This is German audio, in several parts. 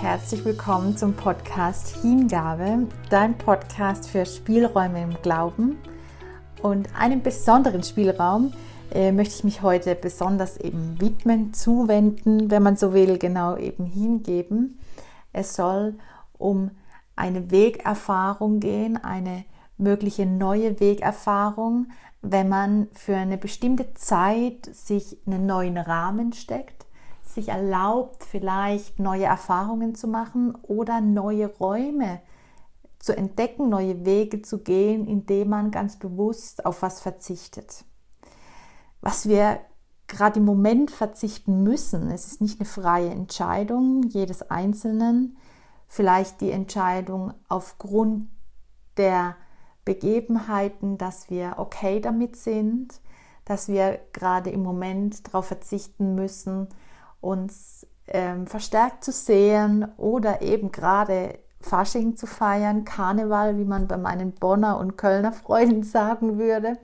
herzlich willkommen zum Podcast Hingabe, dein Podcast für Spielräume im Glauben. Und einem besonderen Spielraum äh, möchte ich mich heute besonders eben widmen, zuwenden, wenn man so will, genau eben hingeben. Es soll um eine Wegerfahrung gehen, eine mögliche neue Wegerfahrung, wenn man für eine bestimmte Zeit sich einen neuen Rahmen steckt sich erlaubt, vielleicht neue Erfahrungen zu machen oder neue Räume zu entdecken, neue Wege zu gehen, indem man ganz bewusst auf was verzichtet. Was wir gerade im Moment verzichten müssen, es ist nicht eine freie Entscheidung jedes Einzelnen, vielleicht die Entscheidung aufgrund der Begebenheiten, dass wir okay damit sind, dass wir gerade im Moment darauf verzichten müssen, uns ähm, verstärkt zu sehen oder eben gerade Fasching zu feiern, Karneval, wie man bei meinen Bonner und Kölner Freunden sagen würde.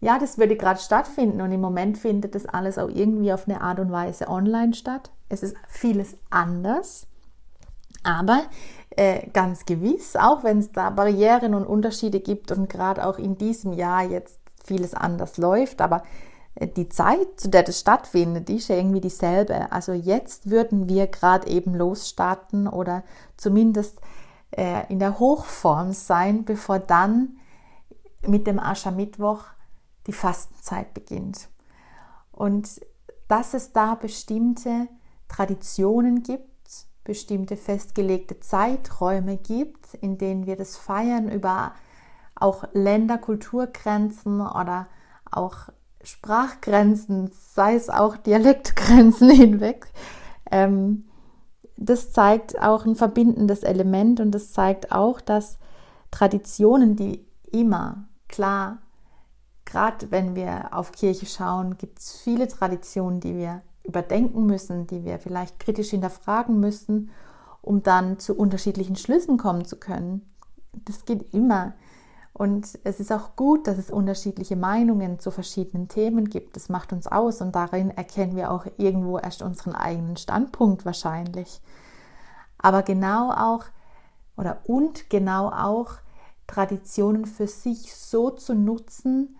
Ja, das würde gerade stattfinden und im Moment findet das alles auch irgendwie auf eine Art und Weise online statt. Es ist vieles anders, aber äh, ganz gewiss, auch wenn es da Barrieren und Unterschiede gibt und gerade auch in diesem Jahr jetzt vieles anders läuft, aber die Zeit, zu der das stattfindet, die ist ja irgendwie dieselbe. Also jetzt würden wir gerade eben losstarten oder zumindest äh, in der Hochform sein, bevor dann mit dem Aschermittwoch die Fastenzeit beginnt. Und dass es da bestimmte Traditionen gibt, bestimmte festgelegte Zeiträume gibt, in denen wir das feiern über auch Länder, Kulturgrenzen oder auch Sprachgrenzen, sei es auch Dialektgrenzen hinweg. Ähm, das zeigt auch ein verbindendes Element und das zeigt auch, dass Traditionen, die immer klar, gerade wenn wir auf Kirche schauen, gibt es viele Traditionen, die wir überdenken müssen, die wir vielleicht kritisch hinterfragen müssen, um dann zu unterschiedlichen Schlüssen kommen zu können. Das geht immer. Und es ist auch gut, dass es unterschiedliche Meinungen zu verschiedenen Themen gibt. Das macht uns aus und darin erkennen wir auch irgendwo erst unseren eigenen Standpunkt wahrscheinlich. Aber genau auch oder und genau auch Traditionen für sich so zu nutzen,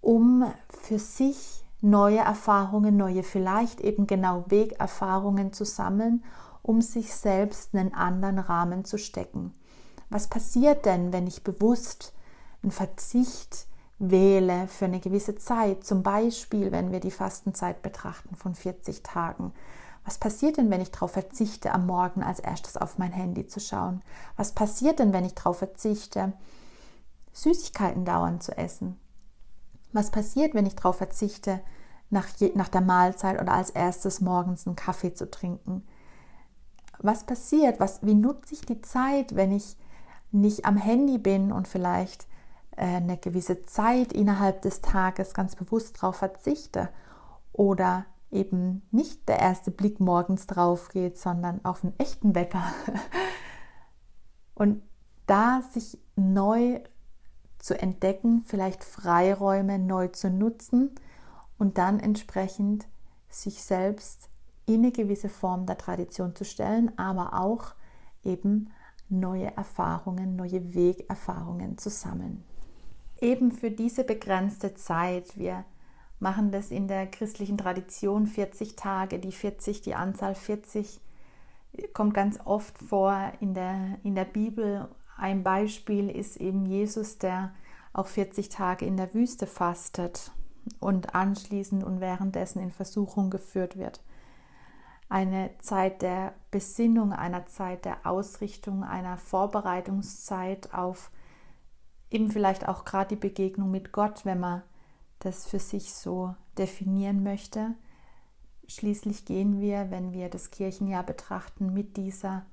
um für sich neue Erfahrungen, neue vielleicht eben genau Wegerfahrungen zu sammeln, um sich selbst einen anderen Rahmen zu stecken. Was passiert denn, wenn ich bewusst einen Verzicht wähle für eine gewisse Zeit? Zum Beispiel, wenn wir die Fastenzeit betrachten von 40 Tagen. Was passiert denn, wenn ich darauf verzichte, am Morgen als erstes auf mein Handy zu schauen? Was passiert denn, wenn ich darauf verzichte, Süßigkeiten dauernd zu essen? Was passiert, wenn ich darauf verzichte, nach, je, nach der Mahlzeit oder als erstes morgens einen Kaffee zu trinken? Was passiert? Was, wie nutze ich die Zeit, wenn ich nicht am Handy bin und vielleicht äh, eine gewisse Zeit innerhalb des Tages ganz bewusst darauf verzichte oder eben nicht der erste Blick morgens drauf geht, sondern auf einen echten Wecker. Und da sich neu zu entdecken, vielleicht Freiräume neu zu nutzen und dann entsprechend sich selbst in eine gewisse Form der Tradition zu stellen, aber auch eben neue Erfahrungen, neue Wegerfahrungen zu sammeln. Eben für diese begrenzte Zeit, wir machen das in der christlichen Tradition 40 Tage, die 40, die Anzahl 40 kommt ganz oft vor in der, in der Bibel. Ein Beispiel ist eben Jesus, der auch 40 Tage in der Wüste fastet und anschließend und währenddessen in Versuchung geführt wird eine Zeit der Besinnung, einer Zeit der Ausrichtung, einer Vorbereitungszeit auf eben vielleicht auch gerade die Begegnung mit Gott, wenn man das für sich so definieren möchte. Schließlich gehen wir, wenn wir das Kirchenjahr betrachten, mit dieser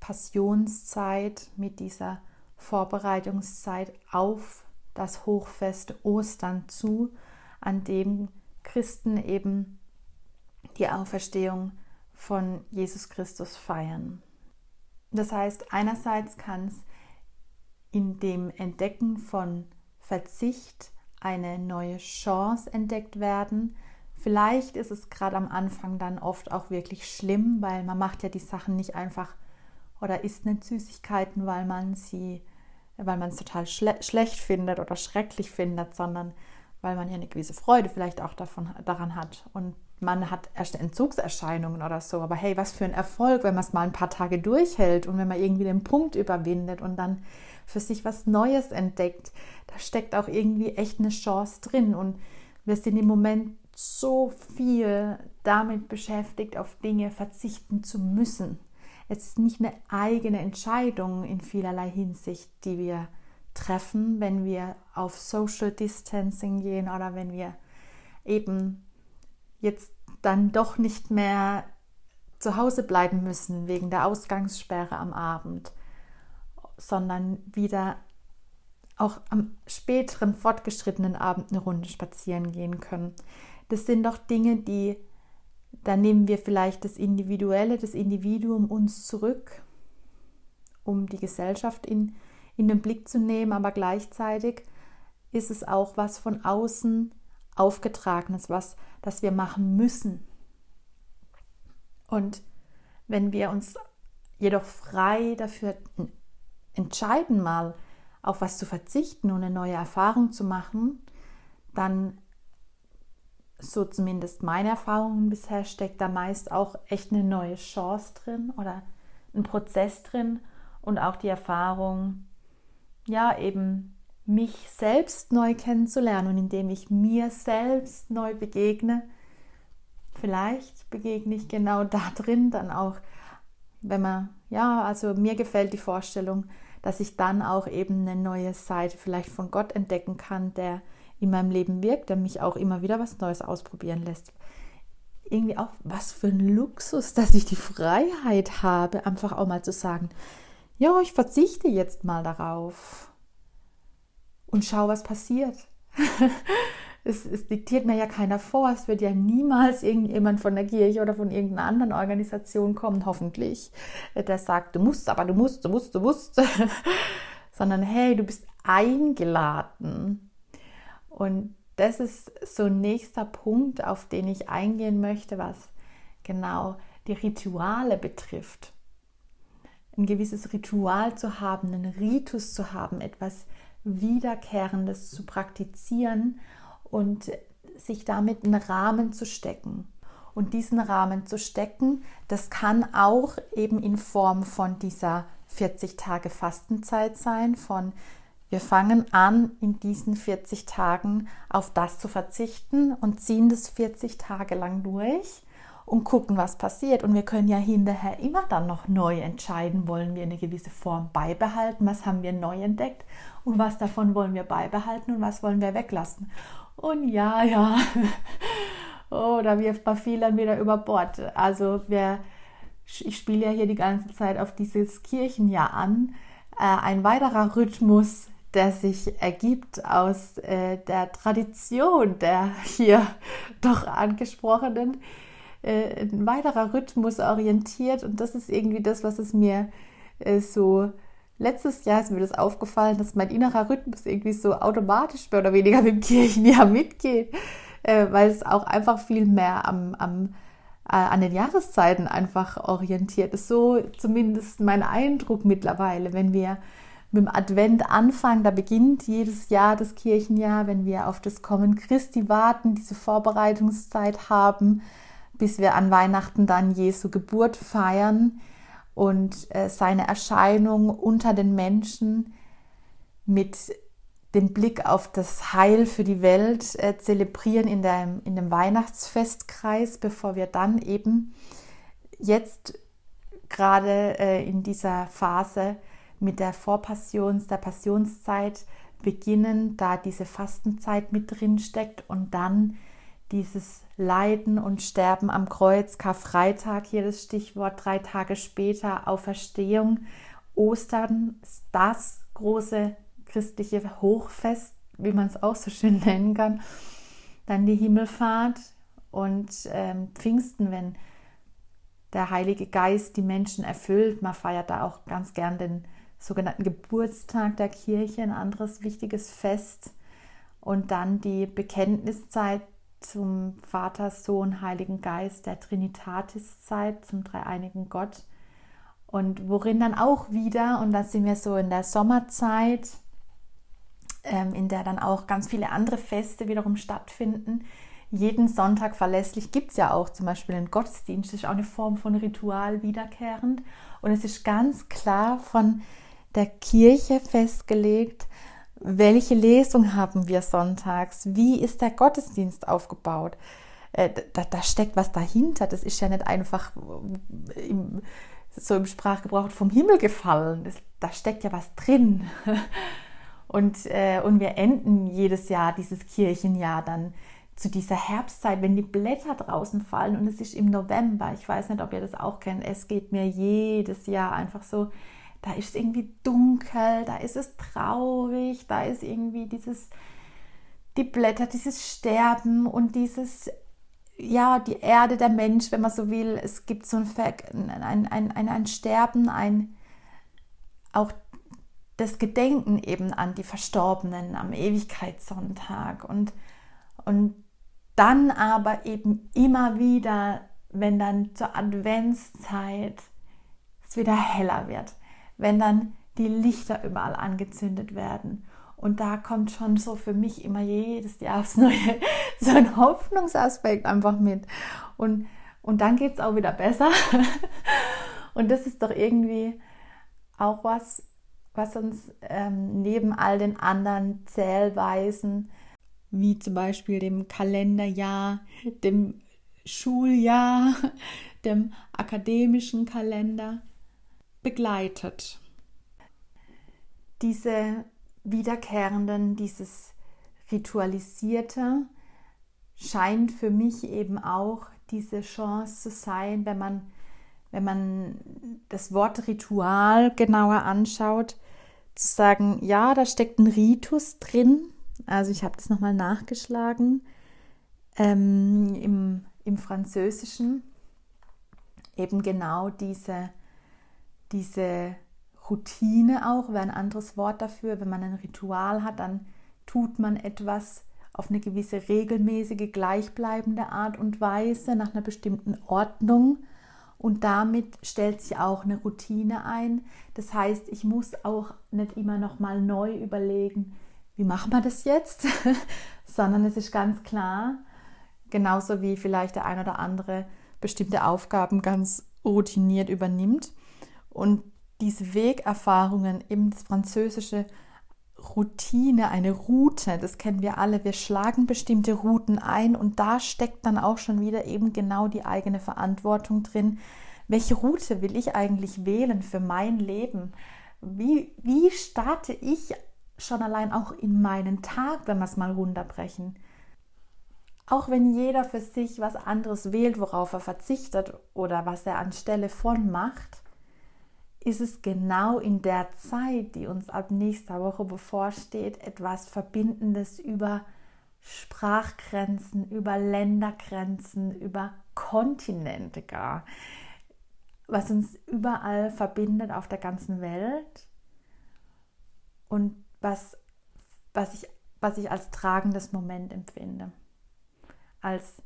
Passionszeit, mit dieser Vorbereitungszeit auf das Hochfest Ostern zu, an dem Christen eben die Auferstehung von Jesus Christus feiern. Das heißt, einerseits kann es in dem Entdecken von Verzicht eine neue Chance entdeckt werden Vielleicht ist es gerade am Anfang dann oft auch wirklich schlimm, weil man macht ja die Sachen nicht einfach oder isst nicht Süßigkeiten, weil man sie, weil man es total schle schlecht findet oder schrecklich findet, sondern weil man ja eine gewisse Freude vielleicht auch davon, daran hat. Und man hat erst Entzugserscheinungen oder so. Aber hey, was für ein Erfolg, wenn man es mal ein paar Tage durchhält und wenn man irgendwie den Punkt überwindet und dann für sich was Neues entdeckt. Da steckt auch irgendwie echt eine Chance drin. Und wir sind im Moment so viel damit beschäftigt, auf Dinge verzichten zu müssen. Es ist nicht eine eigene Entscheidung in vielerlei Hinsicht, die wir treffen, wenn wir auf Social Distancing gehen oder wenn wir eben jetzt dann doch nicht mehr zu Hause bleiben müssen wegen der Ausgangssperre am Abend, sondern wieder auch am späteren fortgeschrittenen Abend eine Runde spazieren gehen können. Das sind doch Dinge, die, da nehmen wir vielleicht das Individuelle, das Individuum uns zurück, um die Gesellschaft in, in den Blick zu nehmen, aber gleichzeitig ist es auch was von außen aufgetragenes, was das wir machen müssen. Und wenn wir uns jedoch frei dafür entscheiden, mal auf was zu verzichten und eine neue Erfahrung zu machen, dann, so zumindest meine Erfahrungen bisher, steckt da meist auch echt eine neue Chance drin oder ein Prozess drin und auch die Erfahrung, ja, eben mich selbst neu kennenzulernen und indem ich mir selbst neu begegne, vielleicht begegne ich genau da drin dann auch, wenn man, ja, also mir gefällt die Vorstellung, dass ich dann auch eben eine neue Seite vielleicht von Gott entdecken kann, der in meinem Leben wirkt, der mich auch immer wieder was Neues ausprobieren lässt. Irgendwie auch was für ein Luxus, dass ich die Freiheit habe, einfach auch mal zu sagen, ja, ich verzichte jetzt mal darauf und schau, was passiert. es, es, diktiert mir ja keiner vor. Es wird ja niemals irgendjemand von der Kirche oder von irgendeiner anderen Organisation kommen, hoffentlich, äh, der sagt, du musst, aber du musst, du musst, du musst. Sondern hey, du bist eingeladen. Und das ist so ein nächster Punkt, auf den ich eingehen möchte, was genau die Rituale betrifft. Ein gewisses Ritual zu haben, einen Ritus zu haben, etwas Wiederkehrendes zu praktizieren und sich damit einen Rahmen zu stecken. Und diesen Rahmen zu stecken, das kann auch eben in Form von dieser 40 Tage Fastenzeit sein, von wir fangen an, in diesen 40 Tagen auf das zu verzichten und ziehen das 40 Tage lang durch und gucken, was passiert. Und wir können ja hinterher immer dann noch neu entscheiden, wollen wir eine gewisse Form beibehalten, was haben wir neu entdeckt und was davon wollen wir beibehalten und was wollen wir weglassen. Und ja, ja, oh, da wirft man viel dann wieder über Bord. Also wir, ich spiele ja hier die ganze Zeit auf dieses Kirchenjahr an. Äh, ein weiterer Rhythmus, der sich ergibt aus äh, der Tradition der hier doch angesprochenen äh, ein weiterer Rhythmus orientiert und das ist irgendwie das, was es mir äh, so letztes Jahr ist mir das aufgefallen, dass mein innerer Rhythmus irgendwie so automatisch mehr oder weniger mit dem Kirchenjahr mitgeht, äh, weil es auch einfach viel mehr am, am an den Jahreszeiten einfach orientiert ist. So zumindest mein Eindruck mittlerweile, wenn wir mit dem Advent anfangen, da beginnt jedes Jahr das Kirchenjahr, wenn wir auf das Kommen Christi warten, diese Vorbereitungszeit haben, bis wir an Weihnachten dann Jesu Geburt feiern und äh, seine Erscheinung unter den Menschen mit dem Blick auf das Heil für die Welt äh, zelebrieren in, der, in dem Weihnachtsfestkreis, bevor wir dann eben jetzt gerade äh, in dieser Phase mit der Vorpassions-, der Passionszeit beginnen, da diese Fastenzeit mit drin steckt und dann dieses Leiden und Sterben am Kreuz, Karfreitag, hier das Stichwort, drei Tage später, Auferstehung, Ostern, das große christliche Hochfest, wie man es auch so schön nennen kann. Dann die Himmelfahrt und ähm, Pfingsten, wenn der Heilige Geist die Menschen erfüllt. Man feiert da auch ganz gern den sogenannten Geburtstag der Kirche, ein anderes wichtiges Fest. Und dann die Bekenntniszeit zum Vater, Sohn, Heiligen Geist, der Trinitatiszeit, zum dreieinigen Gott. Und worin dann auch wieder, und da sind wir so in der Sommerzeit, ähm, in der dann auch ganz viele andere Feste wiederum stattfinden. Jeden Sonntag verlässlich gibt es ja auch zum Beispiel einen Gottesdienst, das ist auch eine Form von Ritual wiederkehrend. Und es ist ganz klar von der Kirche festgelegt, welche Lesung haben wir sonntags, wie ist der Gottesdienst aufgebaut. Äh, da, da, steckt was dahinter. Das ist ja nicht einfach im, so im Sprachgebrauch vom Himmel gefallen. Das, da steckt ja was drin. Und, äh, und wir enden jedes Jahr, dieses Kirchenjahr dann zu dieser Herbstzeit, wenn die Blätter draußen fallen und es ist im November. Ich weiß nicht, ob ihr das auch kennt. Es geht mir jedes Jahr einfach so, da ist es irgendwie dunkel, da ist es traurig, da ist irgendwie dieses, die Blätter, dieses Sterben und dieses, ja, die Erde, der Mensch, wenn man so will. Es gibt so ein, ein, ein, ein, Sterben, ein, auch das Gedenken eben an die Verstorbenen am Ewigkeitssonntag und, und dann aber eben immer wieder, wenn dann zur Adventszeit es wieder heller wird, wenn dann die Lichter überall angezündet werden. Und da kommt schon so für mich immer jedes Jahr aufs Neue so ein Hoffnungsaspekt einfach mit. Und, und dann geht es auch wieder besser. Und das ist doch irgendwie auch was, was uns ähm, neben all den anderen Zählweisen, wie zum Beispiel dem Kalenderjahr, dem Schuljahr, dem akademischen Kalender, begleitet. Diese wiederkehrenden, dieses ritualisierte scheint für mich eben auch diese Chance zu sein, wenn man, wenn man das Wort Ritual genauer anschaut, zu sagen, ja, da steckt ein Ritus drin. Also ich habe das nochmal nachgeschlagen ähm, im, im Französischen. Eben genau diese diese Routine auch, wäre ein anderes Wort dafür. Wenn man ein Ritual hat, dann tut man etwas auf eine gewisse regelmäßige, gleichbleibende Art und Weise, nach einer bestimmten Ordnung. Und damit stellt sich auch eine Routine ein. Das heißt, ich muss auch nicht immer noch mal neu überlegen, wie machen wir das jetzt, sondern es ist ganz klar, genauso wie vielleicht der ein oder andere bestimmte Aufgaben ganz routiniert übernimmt, und diese Wegerfahrungen, eben das französische Routine, eine Route, das kennen wir alle. Wir schlagen bestimmte Routen ein und da steckt dann auch schon wieder eben genau die eigene Verantwortung drin. Welche Route will ich eigentlich wählen für mein Leben? Wie, wie starte ich schon allein auch in meinen Tag, wenn wir es mal runterbrechen? Auch wenn jeder für sich was anderes wählt, worauf er verzichtet oder was er anstelle von macht, ist es genau in der Zeit, die uns ab nächster Woche bevorsteht, etwas Verbindendes über Sprachgrenzen, über Ländergrenzen, über Kontinente gar, was uns überall verbindet auf der ganzen Welt und was, was, ich, was ich als tragendes Moment empfinde. Als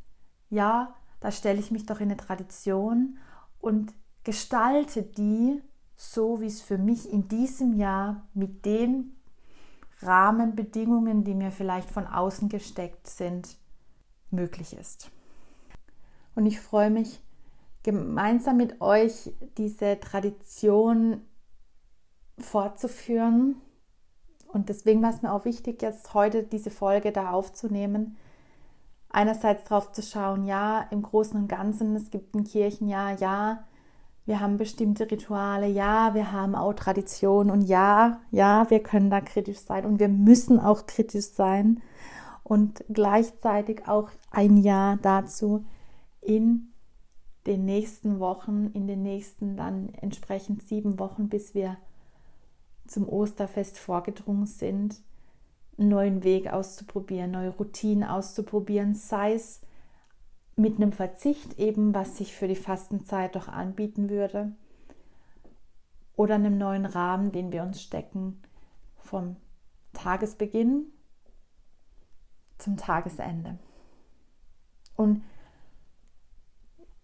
ja, da stelle ich mich doch in eine Tradition und gestalte die so wie es für mich in diesem Jahr mit den Rahmenbedingungen, die mir vielleicht von außen gesteckt sind, möglich ist. Und ich freue mich, gemeinsam mit euch diese Tradition fortzuführen. Und deswegen war es mir auch wichtig, jetzt heute diese Folge da aufzunehmen. Einerseits darauf zu schauen, ja, im Großen und Ganzen, es gibt ein Kirchenjahr, ja, wir haben bestimmte Rituale, ja, wir haben auch Traditionen und ja, ja, wir können da kritisch sein und wir müssen auch kritisch sein und gleichzeitig auch ein Ja dazu in den nächsten Wochen, in den nächsten dann entsprechend sieben Wochen, bis wir zum Osterfest vorgedrungen sind, einen neuen Weg auszuprobieren, neue Routinen auszuprobieren, sei es mit einem Verzicht eben, was sich für die Fastenzeit doch anbieten würde, oder einem neuen Rahmen, den wir uns stecken, vom Tagesbeginn zum Tagesende. Und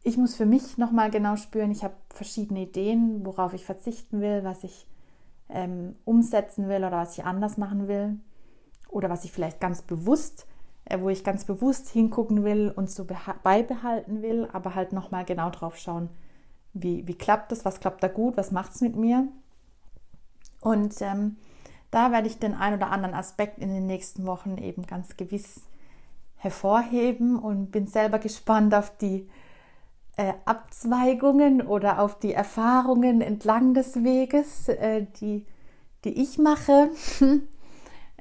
ich muss für mich nochmal genau spüren, ich habe verschiedene Ideen, worauf ich verzichten will, was ich ähm, umsetzen will oder was ich anders machen will oder was ich vielleicht ganz bewusst, wo ich ganz bewusst hingucken will und so beibehalten will, aber halt nochmal genau drauf schauen, wie, wie klappt das, was klappt da gut, was macht es mit mir. Und ähm, da werde ich den ein oder anderen Aspekt in den nächsten Wochen eben ganz gewiss hervorheben und bin selber gespannt auf die äh, Abzweigungen oder auf die Erfahrungen entlang des Weges, äh, die, die ich mache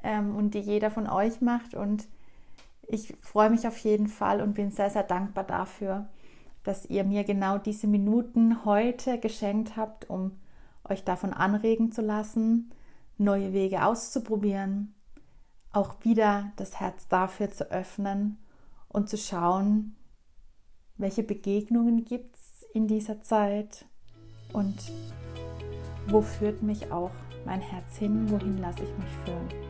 ähm, und die jeder von euch macht. Und ich freue mich auf jeden Fall und bin sehr, sehr dankbar dafür, dass ihr mir genau diese Minuten heute geschenkt habt, um euch davon anregen zu lassen, neue Wege auszuprobieren, auch wieder das Herz dafür zu öffnen und zu schauen, welche Begegnungen gibt es in dieser Zeit und wo führt mich auch mein Herz hin, wohin lasse ich mich führen.